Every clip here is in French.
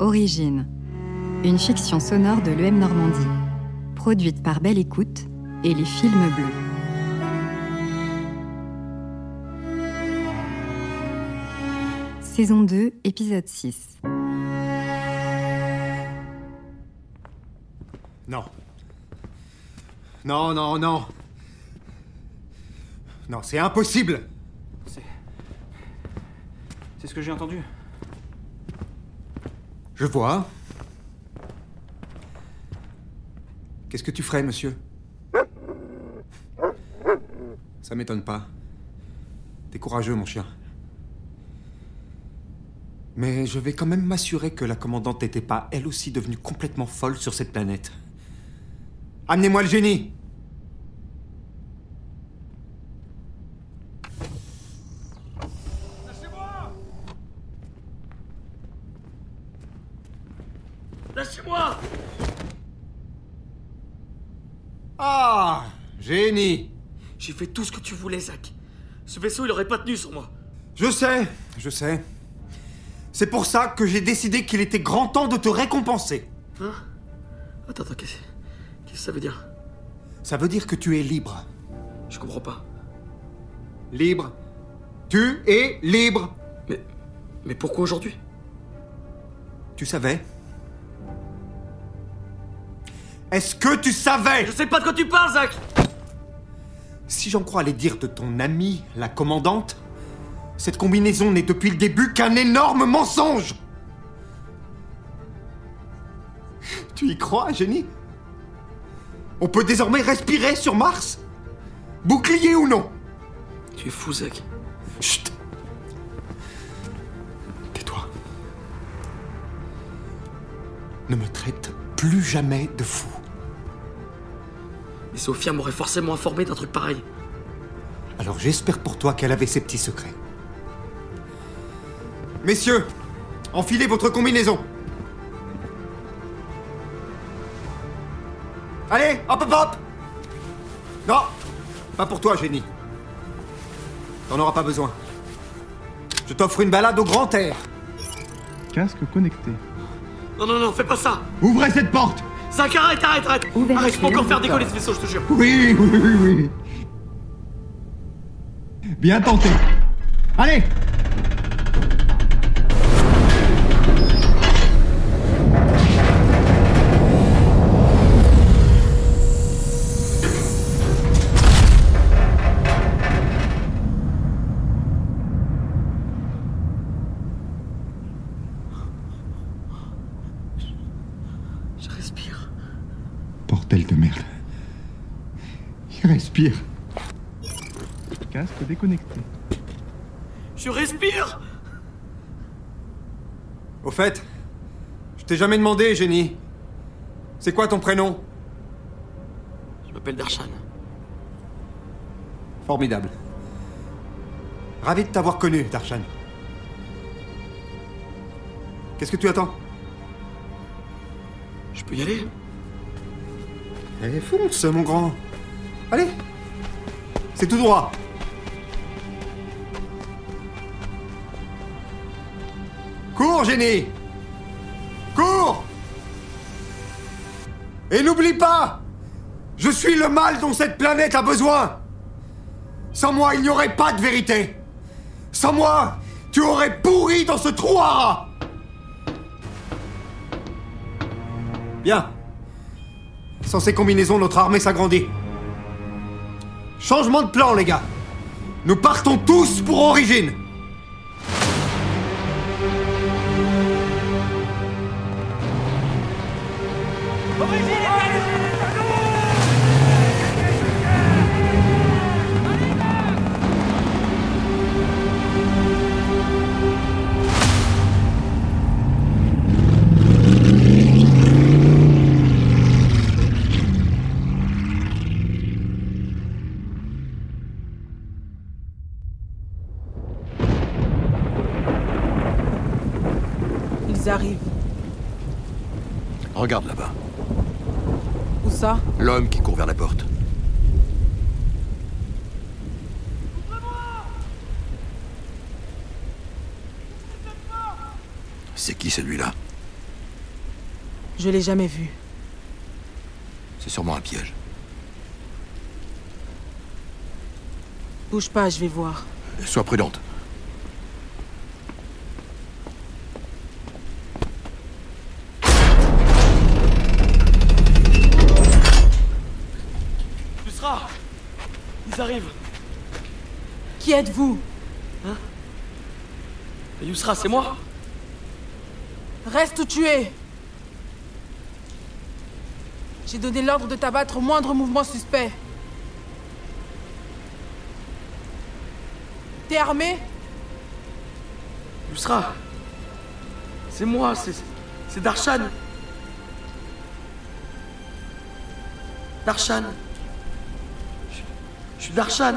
Origine, une fiction sonore de l'EM Normandie, produite par Belle Écoute et les Films Bleus. Saison 2, épisode 6. Non. Non, non, non. Non, c'est impossible. C'est. C'est ce que j'ai entendu. Je vois. Qu'est-ce que tu ferais, monsieur? Ça m'étonne pas. T'es courageux, mon chien. Mais je vais quand même m'assurer que la commandante n'était pas, elle aussi, devenue complètement folle sur cette planète. Amenez-moi le génie Ah Génie J'ai fait tout ce que tu voulais, Zach. Ce vaisseau, il aurait pas tenu sans moi. Je sais, je sais. C'est pour ça que j'ai décidé qu'il était grand temps de te récompenser. Hein? Attends, attends, qu'est-ce qu'est-ce que ça veut dire? Ça veut dire que tu es libre. Je comprends pas. Libre. Tu es libre. Mais. Mais pourquoi aujourd'hui? Tu savais? Est-ce que tu savais? Je sais pas de quoi tu parles, Zach. Si j'en crois les dires de ton amie, la commandante, cette combinaison n'est depuis le début qu'un énorme mensonge. Tu y crois, Jenny? On peut désormais respirer sur Mars? Bouclier ou non? Tu es fou, Zach. Chut. Tais-toi. Ne me traite plus jamais de fou. Mais Sophia m'aurait forcément informé d'un truc pareil. Alors j'espère pour toi qu'elle avait ses petits secrets. Messieurs, enfilez votre combinaison. Allez, hop hop hop Non, pas pour toi, génie. T'en auras pas besoin. Je t'offre une balade au grand air. Casque connecté. Non, non, non, fais pas ça Ouvrez cette porte Zach, arrête, arrête, arrête Ouverture Arrête, je peux encore faire décoller ce vaisseau, je te jure. Oui, oui, oui, oui. Bien tenté. Allez De merde. Il respire. Casque déconnecté. Je respire Au fait, je t'ai jamais demandé, génie. C'est quoi ton prénom? Je m'appelle Darshan. Formidable. Ravi de t'avoir connu, Darshan. Qu'est-ce que tu attends? Je peux y aller? Eh, fonce, mon grand. Allez. C'est tout droit. Cours, génie. Cours. Et n'oublie pas, je suis le mal dont cette planète a besoin. Sans moi, il n'y aurait pas de vérité. Sans moi, tu aurais pourri dans ce trou à rats. Bien. Sans ces combinaisons, notre armée s'agrandit. Changement de plan, les gars. Nous partons tous pour Origine. L'homme qui court vers la porte. C'est qui celui-là? Je l'ai jamais vu. C'est sûrement un piège. Bouge pas, je vais voir. Sois prudente. Ils arrivent Qui êtes-vous? Yusra, c'est moi? Reste où tu es J'ai donné l'ordre de t'abattre au moindre mouvement suspect. T'es armé? Yusra C'est moi, c'est. C'est Darshan. Darshan Je suis Darshan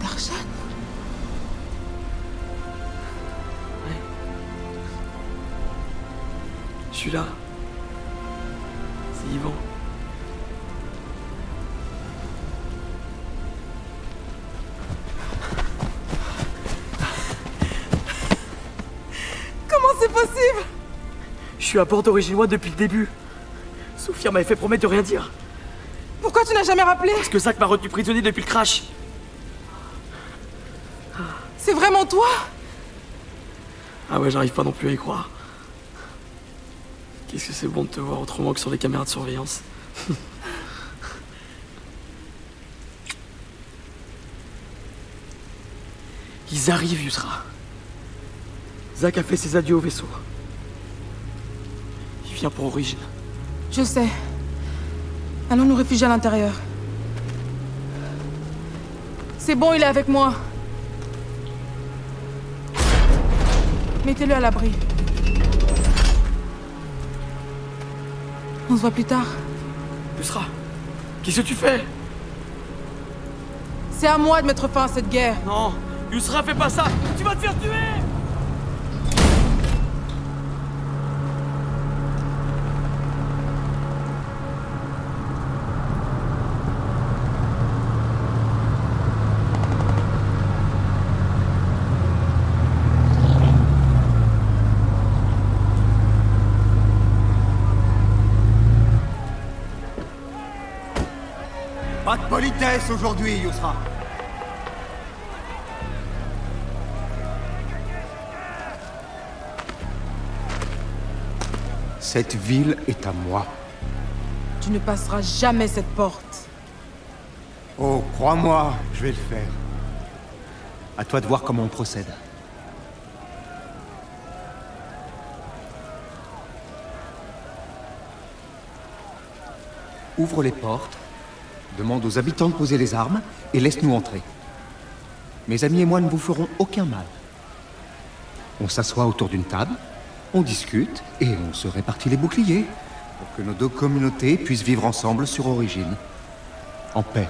Darshan? Je suis là. C'est Yvan. Comment c'est possible? Je suis à bord d'Originois depuis le début. Sophia m'avait fait promettre de rien dire. Pourquoi tu n'as jamais rappelé Parce que Zach m'a retenu prisonnier depuis le crash. C'est vraiment toi Ah ouais, j'arrive pas non plus à y croire. Qu'est-ce que c'est bon de te voir autrement que sur les caméras de surveillance. Ils arrivent, Yusra. Zach a fait ses adieux au vaisseau. Il vient pour Origine. Je sais. Allons nous réfugier à l'intérieur. C'est bon, il est avec moi. Mettez-le à l'abri. On se voit plus tard. Yusra, qu'est-ce que tu fais? C'est à moi de mettre fin à cette guerre. Non, Yusra, fais pas ça Tu vas te faire tuer Politesse aujourd'hui, Yusra. Cette ville est à moi. Tu ne passeras jamais cette porte. Oh, crois-moi, je vais le faire. À toi de voir comment on procède. Ouvre les portes, demande aux habitants de poser les armes et laisse-nous entrer. Mes amis et moi ne vous ferons aucun mal. On s'assoit autour d'une table, on discute et on se répartit les boucliers pour que nos deux communautés puissent vivre ensemble sur Origine. En paix.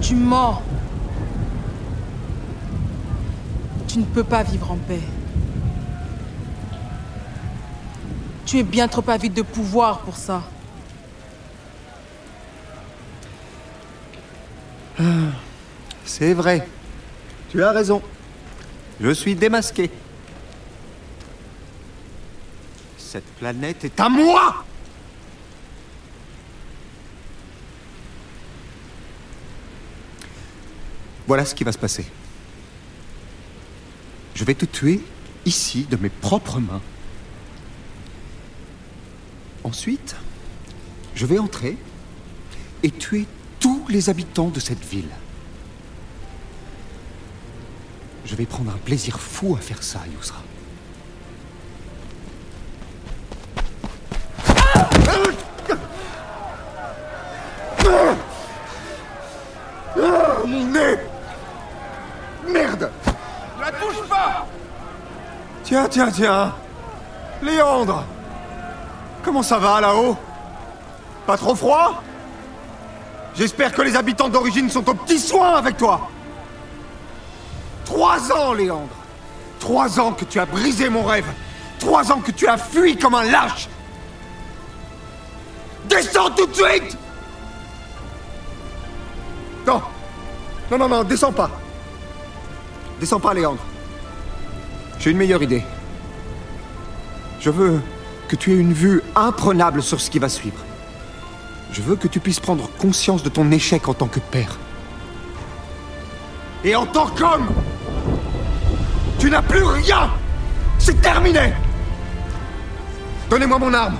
Tu mens. Tu ne peux pas vivre en paix. Tu es bien trop avide de pouvoir pour ça. C'est vrai. Tu as raison. Je suis démasqué. Cette planète est à moi Voilà ce qui va se passer. Je vais te tuer ici, de mes propres mains. Ensuite, je vais entrer et tuer tous les habitants de cette ville. Je vais prendre un plaisir fou à faire ça, Yousra. Ah, Mon nez! Merde! La touche pas! Tiens, tiens, tiens! Léandre Comment ça va là-haut? Pas trop froid? J'espère que les habitants d'origine sont aux petits soins avec toi. Trois ans, Léandre. Trois ans que tu as brisé mon rêve. Trois ans que tu as fui comme un lâche. Descends tout de suite! Non. Non, non, non, descends pas. Descends pas, Léandre. J'ai une meilleure idée. Je veux que tu aies une vue imprenable sur ce qui va suivre. Je veux que tu puisses prendre conscience de ton échec en tant que père. Et en tant qu'homme Tu n'as plus rien C'est terminé Donnez-moi mon arme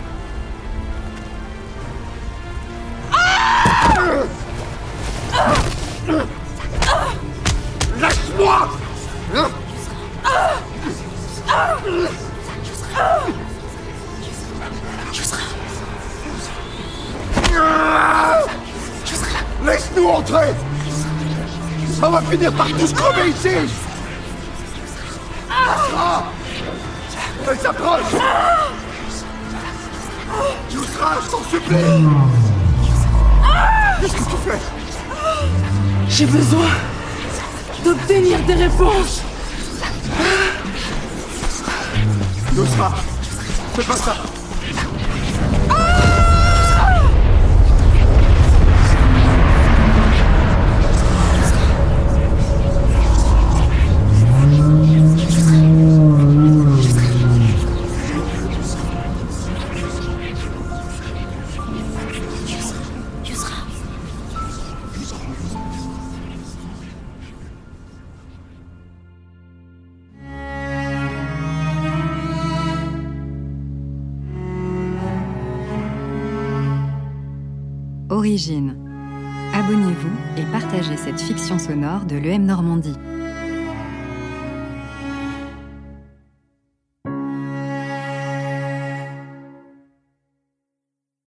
On va finir par tous crever ici Ah Elle s'approche Yusra, je t'en supplie Qu'est-ce que tu fais? J'ai besoin d'obtenir des réponses. Yusra Fais pas ça Origine. Abonnez-vous et partagez cette fiction sonore de l'EM Normandie.